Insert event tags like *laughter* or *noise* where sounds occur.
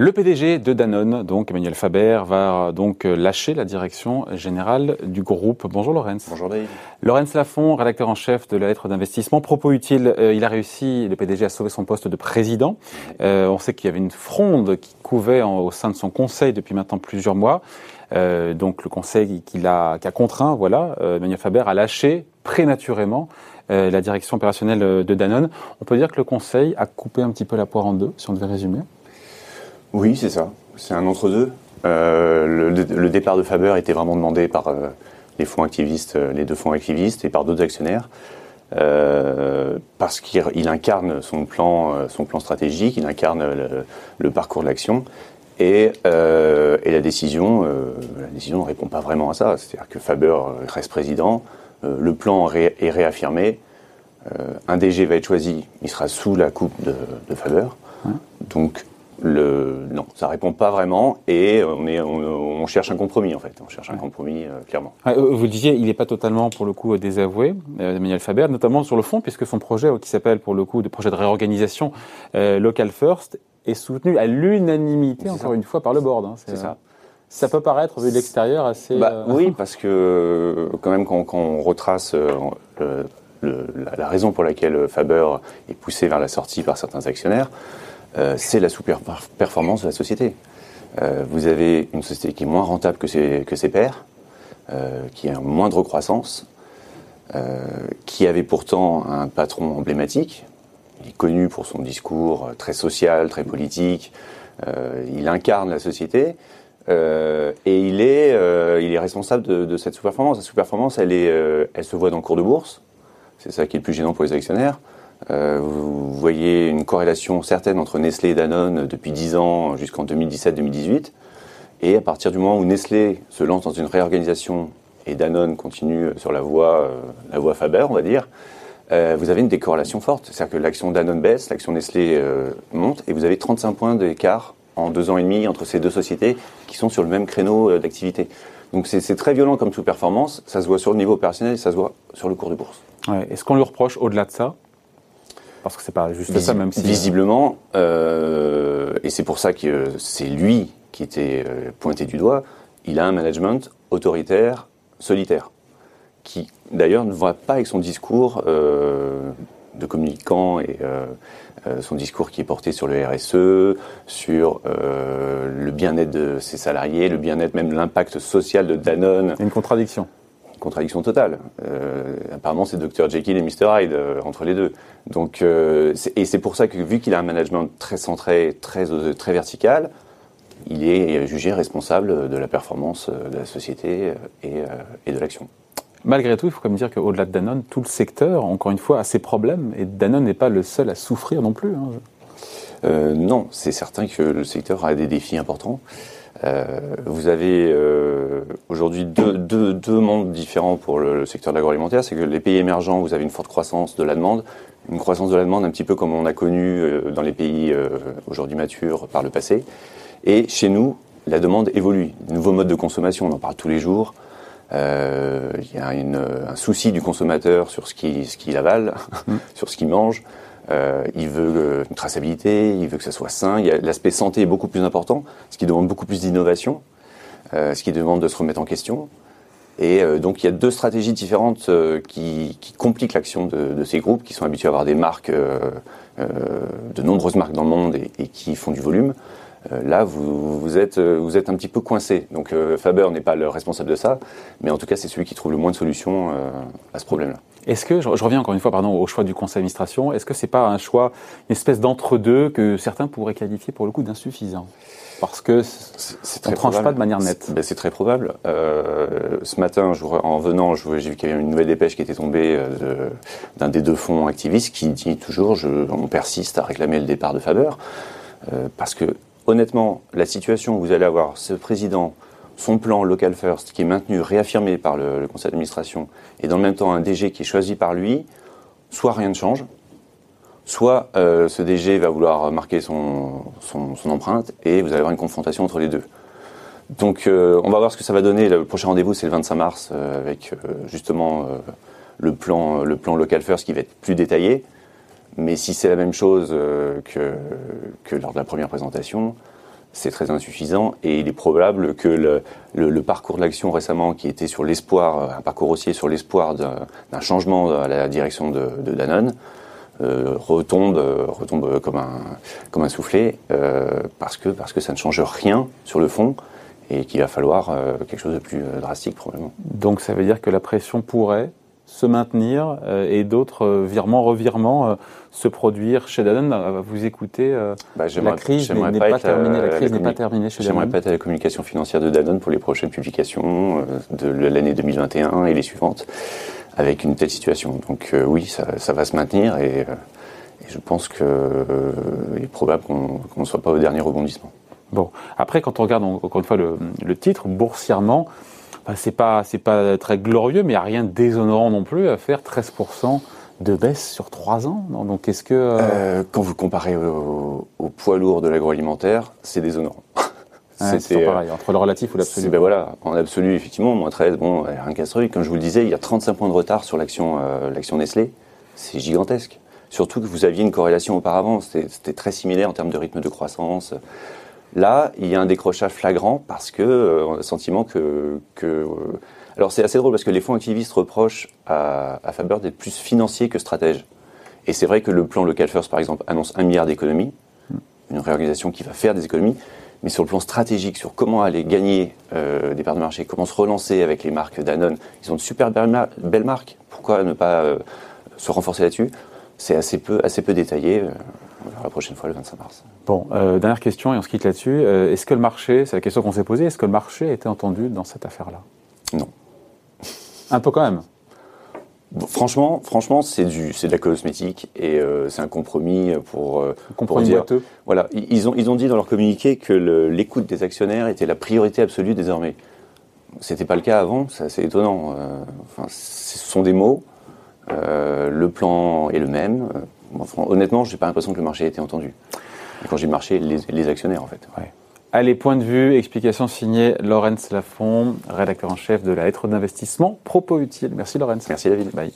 Le PDG de Danone, donc Emmanuel Faber, va donc lâcher la direction générale du groupe. Bonjour Lorenz. Bonjour Dave. Lorenz Lafont, rédacteur en chef de la lettre d'investissement. Propos utile, euh, il a réussi, le PDG, à sauver son poste de président. Euh, on sait qu'il y avait une fronde qui couvait au sein de son conseil depuis maintenant plusieurs mois. Euh, donc le conseil qui a, qui a contraint, voilà, Emmanuel Faber a lâché prématurément la direction opérationnelle de Danone. On peut dire que le conseil a coupé un petit peu la poire en deux, si on devait résumer. Oui, c'est ça. C'est un entre-deux. Euh, le, départ de Faber était vraiment demandé par euh, les fonds activistes, euh, les deux fonds activistes et par d'autres actionnaires, parce qu'il incarne son plan, son plan stratégique, il incarne le, parcours de l'action. Et, la décision, la décision ne répond pas vraiment à ça. C'est-à-dire que Faber reste président, le plan est réaffirmé, un DG va être choisi, il sera sous la coupe de, Faber. Donc le, non, ça répond pas vraiment et on, est, on, cherche un compromis en fait. On cherche un compromis euh, clairement. Ah, euh, vous disiez, il n'est pas totalement pour le coup désavoué, euh, Emmanuel Faber, notamment sur le fond, puisque son projet qui s'appelle pour le coup de projet de réorganisation Local First est soutenu à l'unanimité encore une fois par le board. Hein. C'est ça. Ça peut paraître vu de l'extérieur assez. Bah, oui, parce que quand même quand, on retrace la raison pour laquelle Faber est poussé vers la sortie par certains actionnaires. Euh, c'est la sous-performance de la société. Euh, vous avez une société qui est moins rentable que ses, pairs, euh, qui a une moindre croissance, qui avait pourtant un patron emblématique. Il est connu pour son discours très social, très politique. il incarne la société. et il est, responsable de, cette sous-performance. La sous-performance, elle se voit dans le cours de bourse. C'est ça qui est le plus gênant pour les actionnaires. Euh, vous voyez une corrélation certaine entre Nestlé et Danone depuis 10 ans jusqu'en 2017-2018. Et à partir du moment où Nestlé se lance dans une réorganisation et Danone continue sur la voie, euh, la voie Faber, on va dire, euh, vous avez une décorrélation forte. C'est-à-dire que l'action Danone baisse, l'action Nestlé monte, et vous avez 35 points d'écart en deux ans et demi entre ces deux sociétés qui sont sur le même créneau d'activité. Donc c'est très violent comme sous-performance, ça se voit sur le niveau opérationnel et ça se voit sur le cours de bourse. Est-ce qu'on lui reproche au-delà de ça? Parce que c'est pas juste ça, même si. Visiblement, euh, et c'est pour ça que c'est lui qui était euh, pointé du doigt, il a un management autoritaire, solitaire, qui d'ailleurs ne va pas avec son discours euh, de communicant et son discours qui est porté sur le RSE, sur le bien-être de ses salariés, le bien-être, même l'impact social de Danone. Une contradiction contradiction totale. Euh, apparemment, c'est Dr Jekyll et Mr Hyde euh, entre les deux. Donc, euh, et c'est pour ça que vu qu'il a un management très centré, très très vertical, il est jugé responsable de la performance de la société et, et de l'action. Malgré tout, il faut quand même dire qu'au-delà de Danone, tout le secteur, encore une fois, a ses problèmes et Danone n'est pas le seul à souffrir non plus. Hein. non, c'est certain que le secteur a des défis importants. Euh, vous avez euh, aujourd'hui deux, deux, deux, mondes différents pour le, secteur de l'agroalimentaire. C'est que les pays émergents, vous avez une forte croissance de la demande, une croissance de la demande un petit peu comme on a connu euh, dans les pays aujourd'hui matures par le passé. Et chez nous, la demande évolue. Nouveaux modes de consommation, on en parle tous les jours. Euh, il y a une, un souci du consommateur sur ce qu'il ce qu'il avale, mmh. *laughs* sur ce qu'il mange. Euh, il veut euh, une traçabilité, il veut que ça soit sain. L'aspect santé est beaucoup plus important, ce qui demande beaucoup plus d'innovation, euh, ce qui demande de se remettre en question. Et donc il y a deux stratégies différentes qui, compliquent l'action de, ces groupes, qui sont habitués à avoir des marques, de nombreuses marques dans le monde et, qui font du volume. là, vous, vous, êtes, vous êtes un petit peu coincé. Donc Faber n'est pas le responsable de ça, mais en tout cas c'est celui qui trouve le moins de solutions à ce problème-là. Est-ce que, je, reviens encore une fois pardon, au choix du conseil d'administration, est-ce que c'est pas un choix, une espèce d'entre-deux que certains pourraient qualifier pour le coup d'insuffisant? Parce que on ne tranche pas de manière nette. Ben, c'est très probable. Euh, ce matin, je, en venant, j'ai vu qu'il y avait une nouvelle dépêche qui était tombée euh, d'un des deux fonds activistes qui dit toujours je, on persiste à réclamer le départ de Faber. Euh, parce que, honnêtement, la situation où vous allez avoir ce président son plan local first qui est maintenu, réaffirmé par le, conseil d'administration, et dans le même temps un DG qui est choisi par lui, soit rien ne change, soit euh, ce DG va vouloir marquer son, empreinte et vous allez avoir une confrontation entre les deux. Donc euh, on va voir ce que ça va donner. Le prochain rendez-vous c'est le 25 mars euh, avec justement le, plan, local first qui va être plus détaillé. Mais si c'est la même chose que lors de la première présentation, c'est très insuffisant et il est probable que le, parcours de l'action récemment, qui était sur l'espoir, un parcours haussier sur l'espoir d'un changement à la direction de, Danone, euh, retombe, retombe comme un, comme un soufflet euh, parce, que, parce que ça ne change rien sur le fond et qu'il va falloir euh, quelque chose de plus euh, drastique probablement. Donc ça veut dire que la pression pourrait se maintenir euh, et d'autres euh, virements, revirements se produire chez Danone. Vous écoutez, bah, la crise n'est pas, terminée. La crise n'est pas terminée chez Danone. J'aimerais pas être à la communication financière de Danone pour les prochaines publications de l'année 2021 et les suivantes avec une telle situation. Donc oui, ça, ça, va se maintenir et, et je pense qu'il est probable qu'on ne soit pas au dernier rebondissement. Bon, après, quand on regarde encore une fois le, le titre, boursièrement, bah, c'est pas c'est pas très glorieux, mais il n'y a rien de déshonorant non plus à faire 13% de baisse sur 3 ans. Donc, quest ce que euh, euh... quand vous comparez au, au poids lourd de l'agroalimentaire, c'est déshonorant. *laughs* c'est pareil, entre le relatif ou l'absolu. Ben voilà, en absolu, effectivement, moins 13, bon, rien qu'à ce Comme je vous le disais, il y a 35 points de retard sur l'action euh, l'action Nestlé. C'est gigantesque. Surtout que vous aviez une corrélation auparavant, c'était très similaire en termes de rythme de croissance. Là, il y a un décrochage flagrant parce que euh, a le sentiment que, euh, alors c'est assez drôle parce que les fonds activistes reprochent à, Faber d'être plus financier que stratège. Et c'est vrai que le plan Local First, par exemple, annonce un milliard d'économies, une réorganisation qui va faire des économies, mais sur le plan stratégique, sur comment aller gagner euh, des parts de marché, comment se relancer avec les marques Danone, ils ont de super belles marques. Pourquoi ne pas se renforcer là-dessus? C'est assez peu, assez peu détaillé. Euh, la prochaine fois le 25 mars. Bon, euh, dernière question et on se quitte là-dessus. Euh, est-ce que le marché, c'est la question qu'on s'est posée, est-ce que le marché a été entendu dans cette affaire-là? Non. Un peu quand même Franchement, franchement, c'est du, c'est de la cosmétique et euh, c'est un compromis pour, un compromis pour dire, voilà, ils ont, ils ont dit dans leur communiqué que l'écoute des actionnaires était la priorité absolue désormais. C'était pas le cas avant, c'est assez étonnant. enfin, ce sont des mots. le plan est le même honnêtement, je n'ai pas l'impression que le marché ait été entendu. quand j'ai marché, les, actionnaires en fait. Allez, point de vue, explication signée Laurence Lafont, rédacteur en chef de la lettre d'investissement Propos Utile. Merci Laurence. Merci David. Bye.